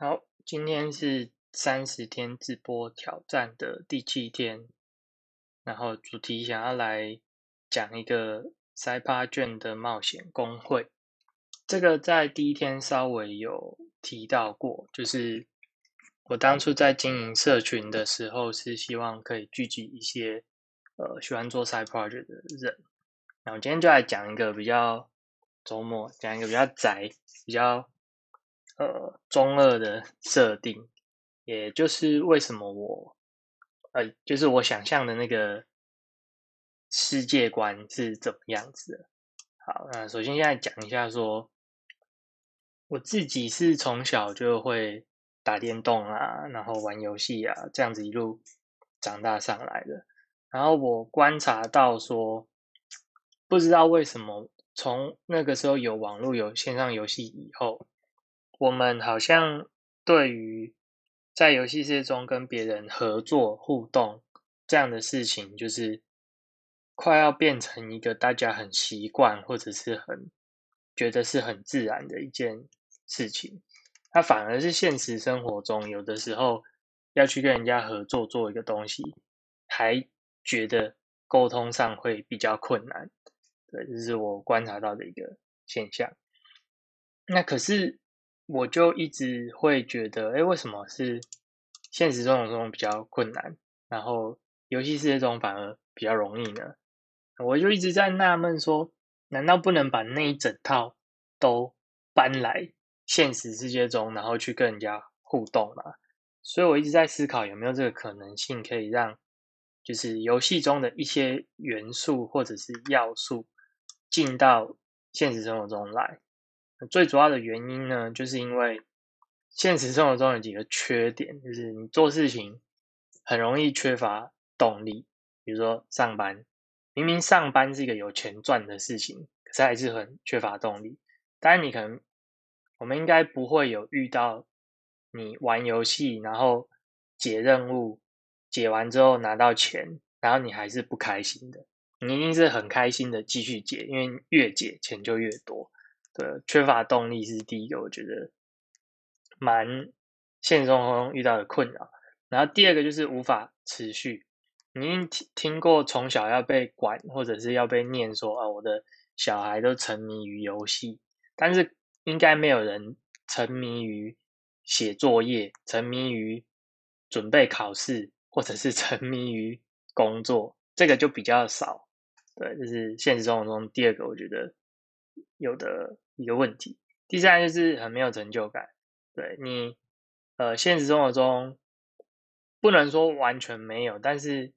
好，今天是三十天直播挑战的第七天，然后主题想要来讲一个塞帕卷的冒险工会。这个在第一天稍微有提到过，就是我当初在经营社群的时候，是希望可以聚集一些呃喜欢做 side project 的人。然后今天就来讲一个比较周末，讲一个比较宅、比较。呃，中二的设定，也就是为什么我，呃，就是我想象的那个世界观是怎么样子的。好，那首先现在讲一下，说我自己是从小就会打电动啊，然后玩游戏啊，这样子一路长大上来的。然后我观察到说，不知道为什么，从那个时候有网络、有线上游戏以后。我们好像对于在游戏世界中跟别人合作互动这样的事情，就是快要变成一个大家很习惯或者是很觉得是很自然的一件事情。它反而是现实生活中有的时候要去跟人家合作做一个东西，还觉得沟通上会比较困难。对，这是我观察到的一个现象。那可是。我就一直会觉得，哎，为什么是现实生活中比较困难，然后游戏世界中反而比较容易呢？我就一直在纳闷，说难道不能把那一整套都搬来现实世界中，然后去跟人家互动吗？所以我一直在思考有没有这个可能性，可以让就是游戏中的一些元素或者是要素进到现实生活中来。最主要的原因呢，就是因为现实生活中有几个缺点，就是你做事情很容易缺乏动力。比如说上班，明明上班是一个有钱赚的事情，可是还是很缺乏动力。当然，你可能我们应该不会有遇到你玩游戏，然后解任务，解完之后拿到钱，然后你还是不开心的。你一定是很开心的继续解，因为越解钱就越多。对，缺乏动力是第一个，我觉得蛮现实生活中遇到的困扰。然后第二个就是无法持续。你听听过从小要被管，或者是要被念说啊，我的小孩都沉迷于游戏，但是应该没有人沉迷于写作业，沉迷于准备考试，或者是 沉迷于工作，这个就比较少。对，这是现实生活中第二个，我觉得有的。一个问题，第三就是很没有成就感。对你，呃，现实生活中不能说完全没有，但是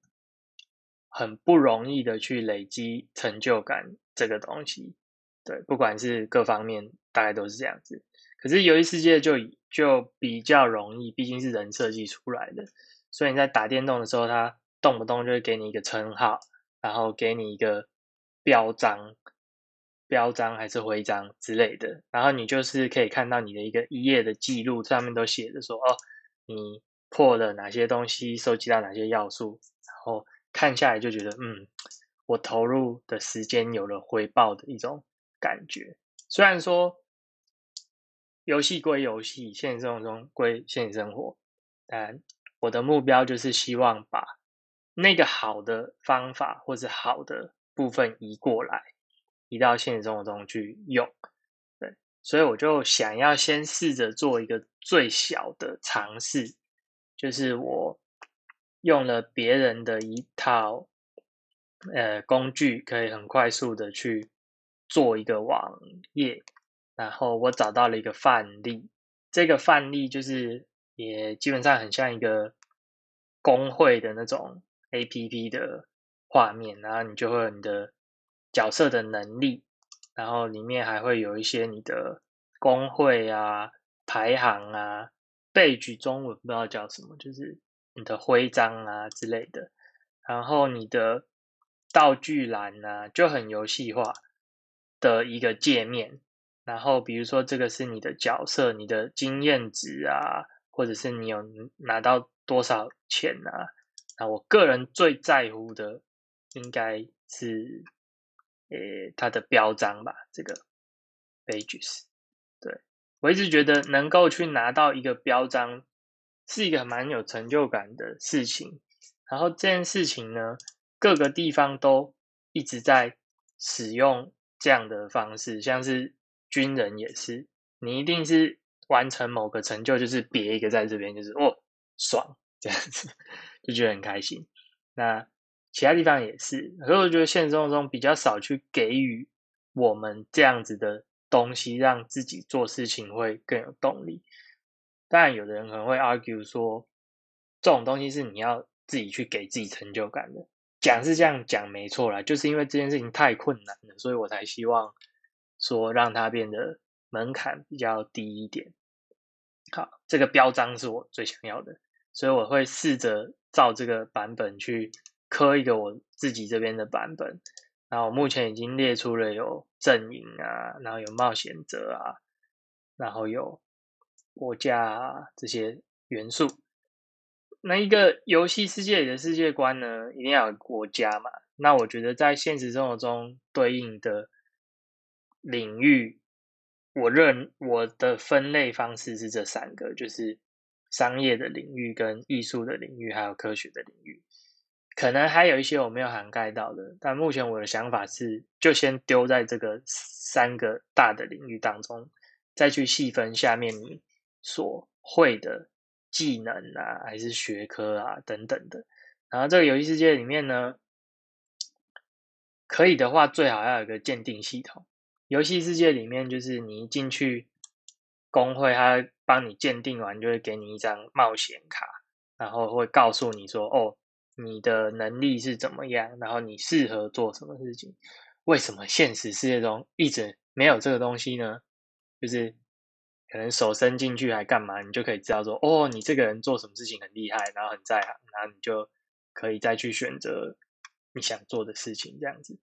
很不容易的去累积成就感这个东西。对，不管是各方面，大概都是这样子。可是游戏世界就就比较容易，毕竟是人设计出来的，所以你在打电动的时候，它动不动就会给你一个称号，然后给你一个标章。标章还是徽章之类的，然后你就是可以看到你的一个一页的记录，上面都写着说哦，你破了哪些东西，收集到哪些要素，然后看下来就觉得嗯，我投入的时间有了回报的一种感觉。虽然说游戏归游戏，现实生活中归现实生活，但我的目标就是希望把那个好的方法或者好的部分移过来。移到现实生活中去用，对，所以我就想要先试着做一个最小的尝试，就是我用了别人的一套呃工具，可以很快速的去做一个网页，然后我找到了一个范例，这个范例就是也基本上很像一个工会的那种 A P P 的画面，然后你就会有你的。角色的能力，然后里面还会有一些你的工会啊、排行啊、背举中文不知道叫什么，就是你的徽章啊之类的。然后你的道具栏啊，就很游戏化的一个界面。然后比如说这个是你的角色，你的经验值啊，或者是你有拿到多少钱啊。那我个人最在乎的应该是。诶，它的标章吧，这个 pages，对，我一直觉得能够去拿到一个标章，是一个蛮有成就感的事情。然后这件事情呢，各个地方都一直在使用这样的方式，像是军人也是，你一定是完成某个成就，就是别一个在这边，就是哦爽这样子，就觉得很开心。那其他地方也是，可是我觉得现实生活中比较少去给予我们这样子的东西，让自己做事情会更有动力。当然，有的人可能会 argue 说，这种东西是你要自己去给自己成就感的。讲是这样讲没错啦，就是因为这件事情太困难了，所以我才希望说让它变得门槛比较低一点。好，这个标章是我最想要的，所以我会试着照这个版本去。刻一个我自己这边的版本，然后目前已经列出了有阵营啊，然后有冒险者啊，然后有国家啊这些元素。那一个游戏世界里的世界观呢，一定要有国家嘛？那我觉得在现实生活中对应的领域，我认我的分类方式是这三个，就是商业的领域、跟艺术的领域，还有科学的领域。可能还有一些我没有涵盖到的，但目前我的想法是，就先丢在这个三个大的领域当中，再去细分下面你所会的技能啊，还是学科啊等等的。然后这个游戏世界里面呢，可以的话最好要有个鉴定系统。游戏世界里面就是你一进去工会，它帮你鉴定完，就会给你一张冒险卡，然后会告诉你说，哦。你的能力是怎么样？然后你适合做什么事情？为什么现实世界中一直没有这个东西呢？就是可能手伸进去还干嘛，你就可以知道说，哦，你这个人做什么事情很厉害，然后很在行，然后你就可以再去选择你想做的事情，这样子。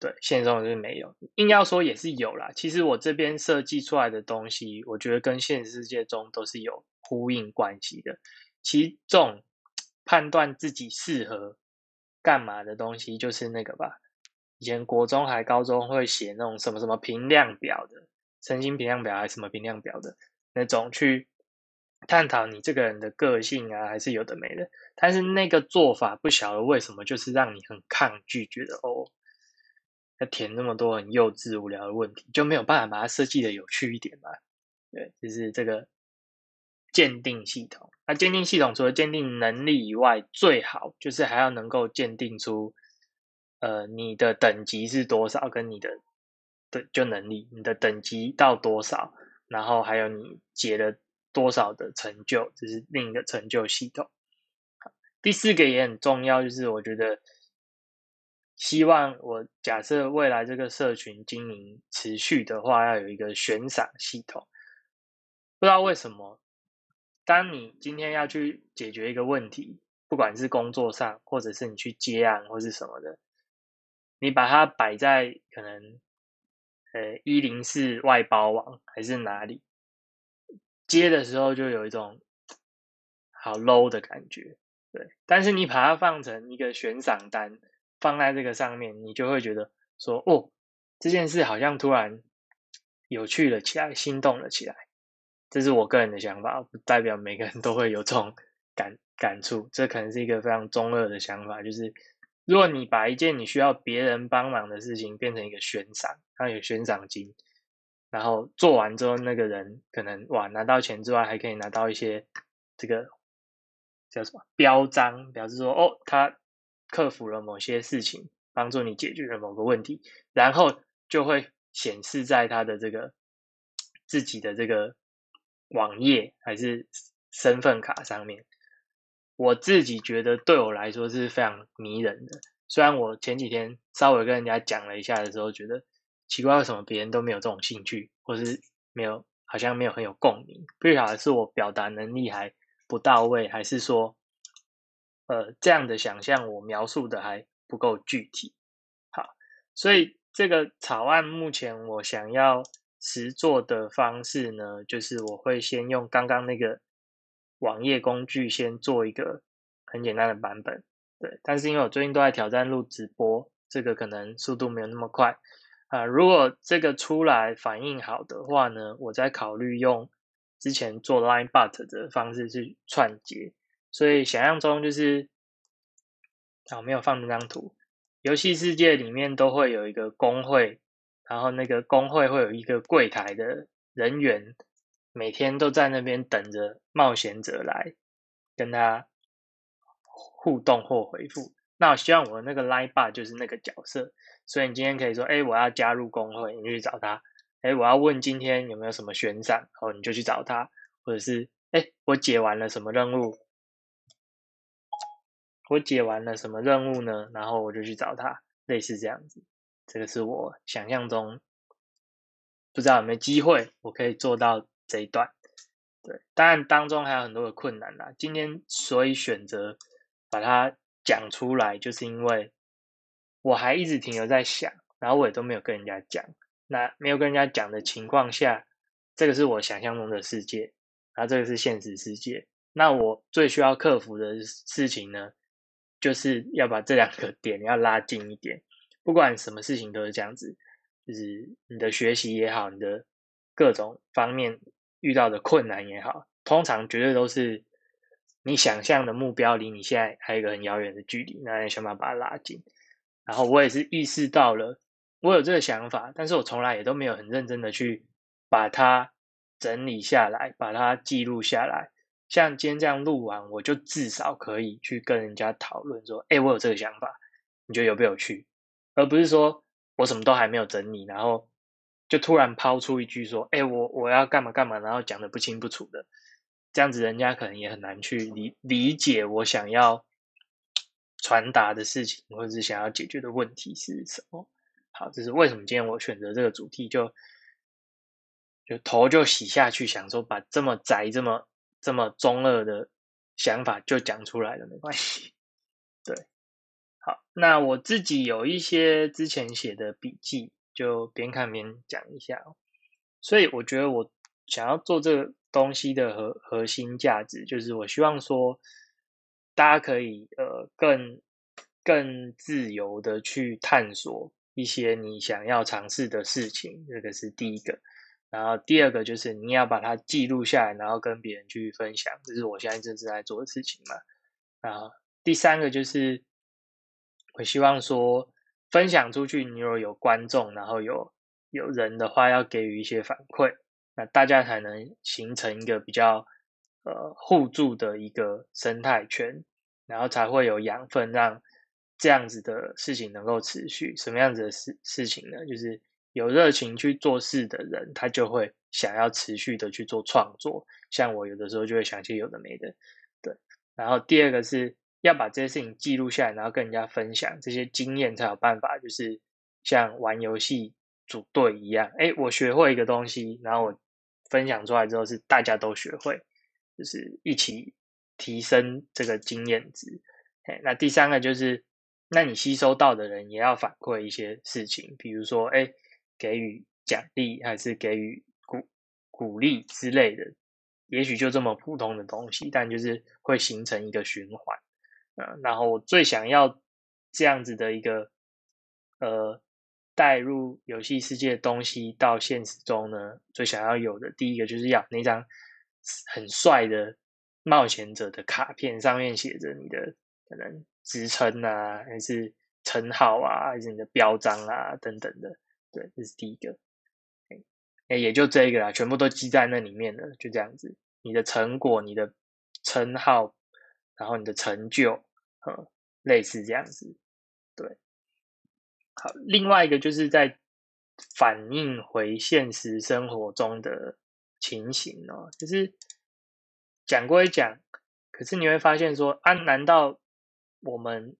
对，现实中就是没有，硬要说也是有啦。其实我这边设计出来的东西，我觉得跟现实世界中都是有呼应关系的。其中。判断自己适合干嘛的东西，就是那个吧。以前国中还高中会写那种什么什么评量表的，身心评量表还是什么评量表的那种，去探讨你这个人的个性啊，还是有的没的。但是那个做法不晓得为什么，就是让你很抗拒，觉得哦，要填那么多很幼稚无聊的问题，就没有办法把它设计的有趣一点嘛？对，就是这个。鉴定系统，那鉴定系统除了鉴定能力以外，最好就是还要能够鉴定出，呃，你的等级是多少，跟你的的就能力，你的等级到多少，然后还有你解了多少的成就，这是另一个成就系统。第四个也很重要，就是我觉得希望我假设未来这个社群经营持续的话，要有一个悬赏系统，不知道为什么。当你今天要去解决一个问题，不管是工作上，或者是你去接案或是什么的，你把它摆在可能呃一零四外包网还是哪里接的时候，就有一种好 low 的感觉，对。但是你把它放成一个悬赏单放在这个上面，你就会觉得说，哦，这件事好像突然有趣了起来，心动了起来。这是我个人的想法，不代表每个人都会有这种感感触。这可能是一个非常中二的想法，就是如果你把一件你需要别人帮忙的事情变成一个悬赏，它有悬赏金，然后做完之后，那个人可能哇拿到钱之外，还可以拿到一些这个叫什么标章，表示说哦，他克服了某些事情，帮助你解决了某个问题，然后就会显示在他的这个自己的这个。网页还是身份卡上面，我自己觉得对我来说是非常迷人的。虽然我前几天稍微跟人家讲了一下的时候，觉得奇怪，为什么别人都没有这种兴趣，或是没有，好像没有很有共鸣。不晓得是我表达能力还不到位，还是说，呃，这样的想象我描述的还不够具体。好，所以这个草案目前我想要。实做的方式呢，就是我会先用刚刚那个网页工具先做一个很简单的版本，对。但是因为我最近都在挑战录直播，这个可能速度没有那么快，啊，如果这个出来反应好的话呢，我再考虑用之前做 line but 的方式去串接。所以想象中就是，啊，没有放那张图。游戏世界里面都会有一个工会，然后那个工会会有一个柜台的人员，每天都在那边等着冒险者来跟他互动或回复。那我希望我那个 line bar 就是那个角色，所以你今天可以说，哎，我要加入工会，你去找他。哎，我要问今天有没有什么悬赏，哦，你就去找他，或者是，哎，我解完了什么任务。我解完了什么任务呢？然后我就去找他，类似这样子。这个是我想象中，不知道有没有机会我可以做到这一段。对，当然当中还有很多的困难啦。今天所以选择把它讲出来，就是因为我还一直停留在想，然后我也都没有跟人家讲。那没有跟人家讲的情况下，这个是我想象中的世界，然后这个是现实世界。那我最需要克服的事情呢？就是要把这两个点要拉近一点，不管什么事情都是这样子，就是你的学习也好，你的各种方面遇到的困难也好，通常绝对都是你想象的目标离你现在还有一个很遥远的距离，那你想办法把它拉近。然后我也是意识到了，我有这个想法，但是我从来也都没有很认真的去把它整理下来，把它记录下来。像今天这样录完，我就至少可以去跟人家讨论说：“哎，我有这个想法，你觉得有没有趣？”而不是说我什么都还没有整理，然后就突然抛出一句说：“哎，我我要干嘛干嘛”，然后讲的不清不楚的，这样子人家可能也很难去理理解我想要传达的事情，或者是想要解决的问题是什么。好，这是为什么今天我选择这个主题，就就头就洗下去，想说把这么宅这么。这么中二的想法就讲出来了，没关系。对，那我自己有一些之前写的笔记，就边看边讲一下。所以我觉得我想要做这个东西的核核心价值，就是我希望说，大家可以呃更更自由的去探索一些你想要尝试的事情，这个是第一个。然后第二个就是你要把它记录下来，然后跟别人去分享，这是我现在正在做的事情嘛。然后第三个就是我希望说分享出去，你如果有观众，然后有有人的话，要给予一些反馈，那大家才能形成一个比较呃互助的一个生态圈，然后才会有养分，让这样子的事情能够持续。什么样子的事事情呢？就是。有热情去做事的人，他就会想要持续的去做创作。像我有的时候就会想些有的没的，对。然后第二个是要把这些事情记录下来，然后跟人家分享这些经验，才有办法就是像玩游戏组队一样。哎，我学会一个东西，然后我分享出来之后是大家都学会，就是一起提升这个经验值。哎，那第三个就是，那你吸收到的人也要反馈一些事情，比如说，哎。给予奖励还是给予鼓鼓励之类的，也许就这么普通的东西，但就是会形成一个循环，嗯，然后我最想要这样子的一个呃带入游戏世界的东西到现实中呢，最想要有的第一个就是要那张很帅的冒险者的卡片，上面写着你的可能职称啊，还是称号啊，还是你的标章啊等等的。对，这是第一个，哎，也就这个啦，全部都记在那里面了，就这样子。你的成果、你的称号，然后你的成就，嗯，类似这样子。对，好，另外一个就是在反映回现实生活中的情形哦，就是讲归讲，可是你会发现说，啊，难道我们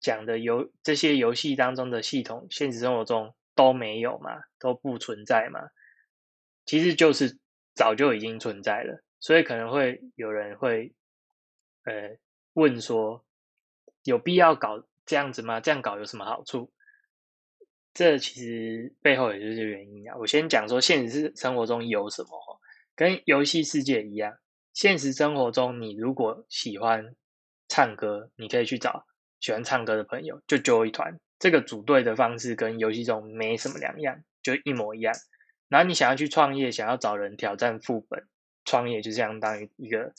讲的游这些游戏当中的系统，现实生活中？都没有吗，都不存在吗，其实就是早就已经存在了，所以可能会有人会，呃，问说，有必要搞这样子吗？这样搞有什么好处？这其实背后也就是原因啊。我先讲说，现实生活中有什么，跟游戏世界一样，现实生活中你如果喜欢唱歌，你可以去找喜欢唱歌的朋友，就揪一团，这个组队的方式跟游戏中没什么两样，就一模一样。然后你想要去创业，想要找人挑战副本，创业就相当于一个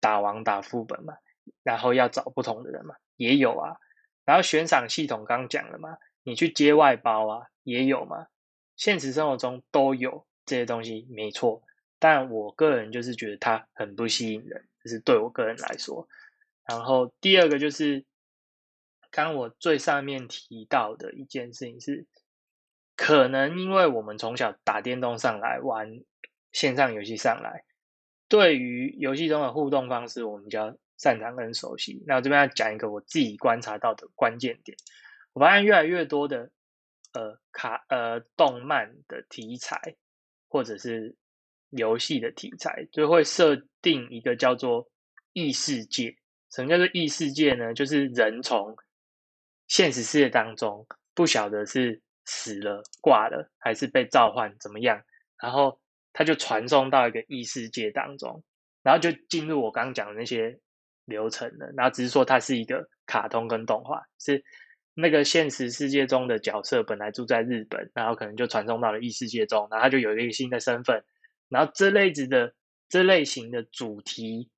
打王打副本嘛。然后要找不同的人嘛，也有啊。然后悬赏系统刚讲了嘛，你去接外包啊，也有嘛。现实生活中都有这些东西，没错。但我个人就是觉得它很不吸引人，就是对我个人来说。然后第二个就是，刚我最上面提到的一件事情是，可能因为我们从小打电动上来玩线上游戏上来，对于游戏中的互动方式，我们比较擅长跟熟悉。那我这边要讲一个我自己观察到的关键点，我发现越来越多的呃卡呃动漫的题材，或者是游戏的题材，就会设定一个叫做异世界。什么叫做异世界呢？就是人从现实世界当中不晓得是死了挂了，还是被召唤怎么样，然后他就传送到一个异世界当中，然后就进入我刚刚讲的那些流程了。然后只是说它是一个卡通跟动画，是那个现实世界中的角色本来住在日本，然后可能就传送到了异世界中，然后他就有一个新的身份，然后这类子的这类型的主题。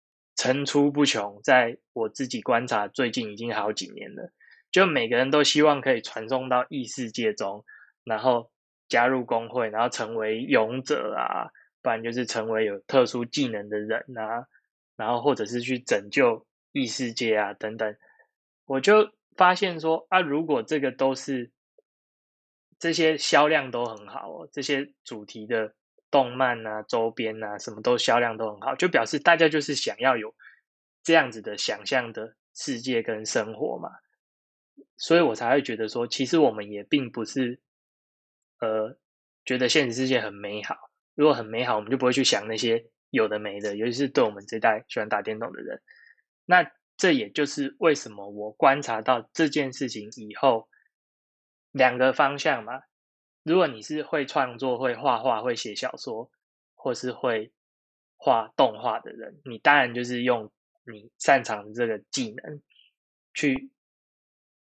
层出不穷，在我自己观察，最近已经好几年了。就每个人都希望可以传送到异世界中，然后加入工会，然后成为勇者啊，不然就是成为有特殊技能的人啊，然后或者是去拯救异世界啊等等。我就发现说啊，如果这个都是这些销量都很好哦，这些主题的。动漫啊，周边啊，什么都销量都很好，就表示大家就是想要有这样子的想象的世界跟生活嘛，所以我才会觉得说，其实我们也并不是呃觉得现实世界很美好。如果很美好，我们就不会去想那些有的没的，尤其是对我们这代喜欢打电动的人。那这也就是为什么我观察到这件事情以后，两个方向嘛。如果你是会创作、会画画、会写小说，或是会画动画的人，你当然就是用你擅长的这个技能去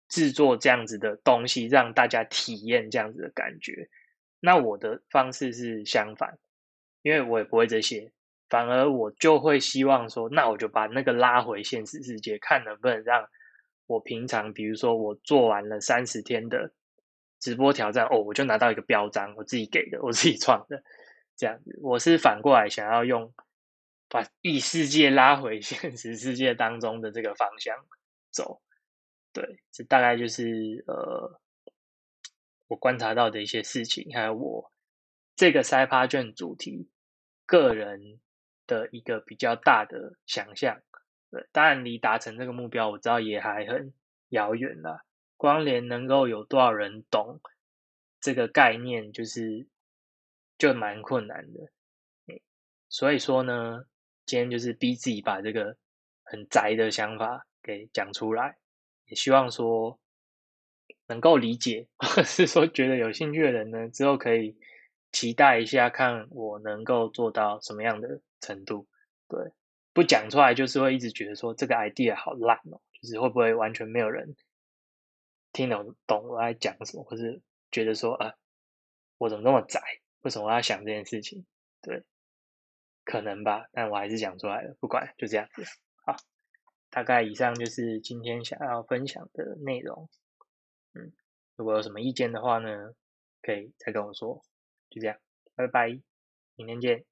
制作这样子的东西，让大家体验这样子的感觉。那我的方式是相反，因为我也不会这些，反而我就会希望说，那我就把那个拉回现实世界，看能不能让我平常，比如说我做完了三十天的。直播挑战哦，我就拿到一个标章，我自己给的，我自己创的，这样子。我是反过来想要用把异世界拉回 现实世界当中的这个方向走。对，这大概就是呃我观察到的一些事情，还有我这个塞趴卷主题个人的一个比较大的想象。对，当然离达成这个目标，我知道也还很遥远了。光联能够有多少人懂这个概念，就是就蛮困难的。所以说呢，今天就是逼自己把这个很宅的想法给讲出来，也希望说能够理解，或者是说觉得有兴趣的人呢，之后可以期待一下，看我能够做到什么样的程度。对，不讲出来就是会一直觉得说这个 idea 好烂哦，就是会不会完全没有人。听懂懂我在讲什么，或是觉得说啊，我怎么那么窄？为什么我要想这件事情？对，可能吧，但我还是讲出来了，不管就这样子。大概以上就是今天想要分享的内容。嗯，如果有什么意见的话呢，可以再跟我说。就这样，拜拜，明天见。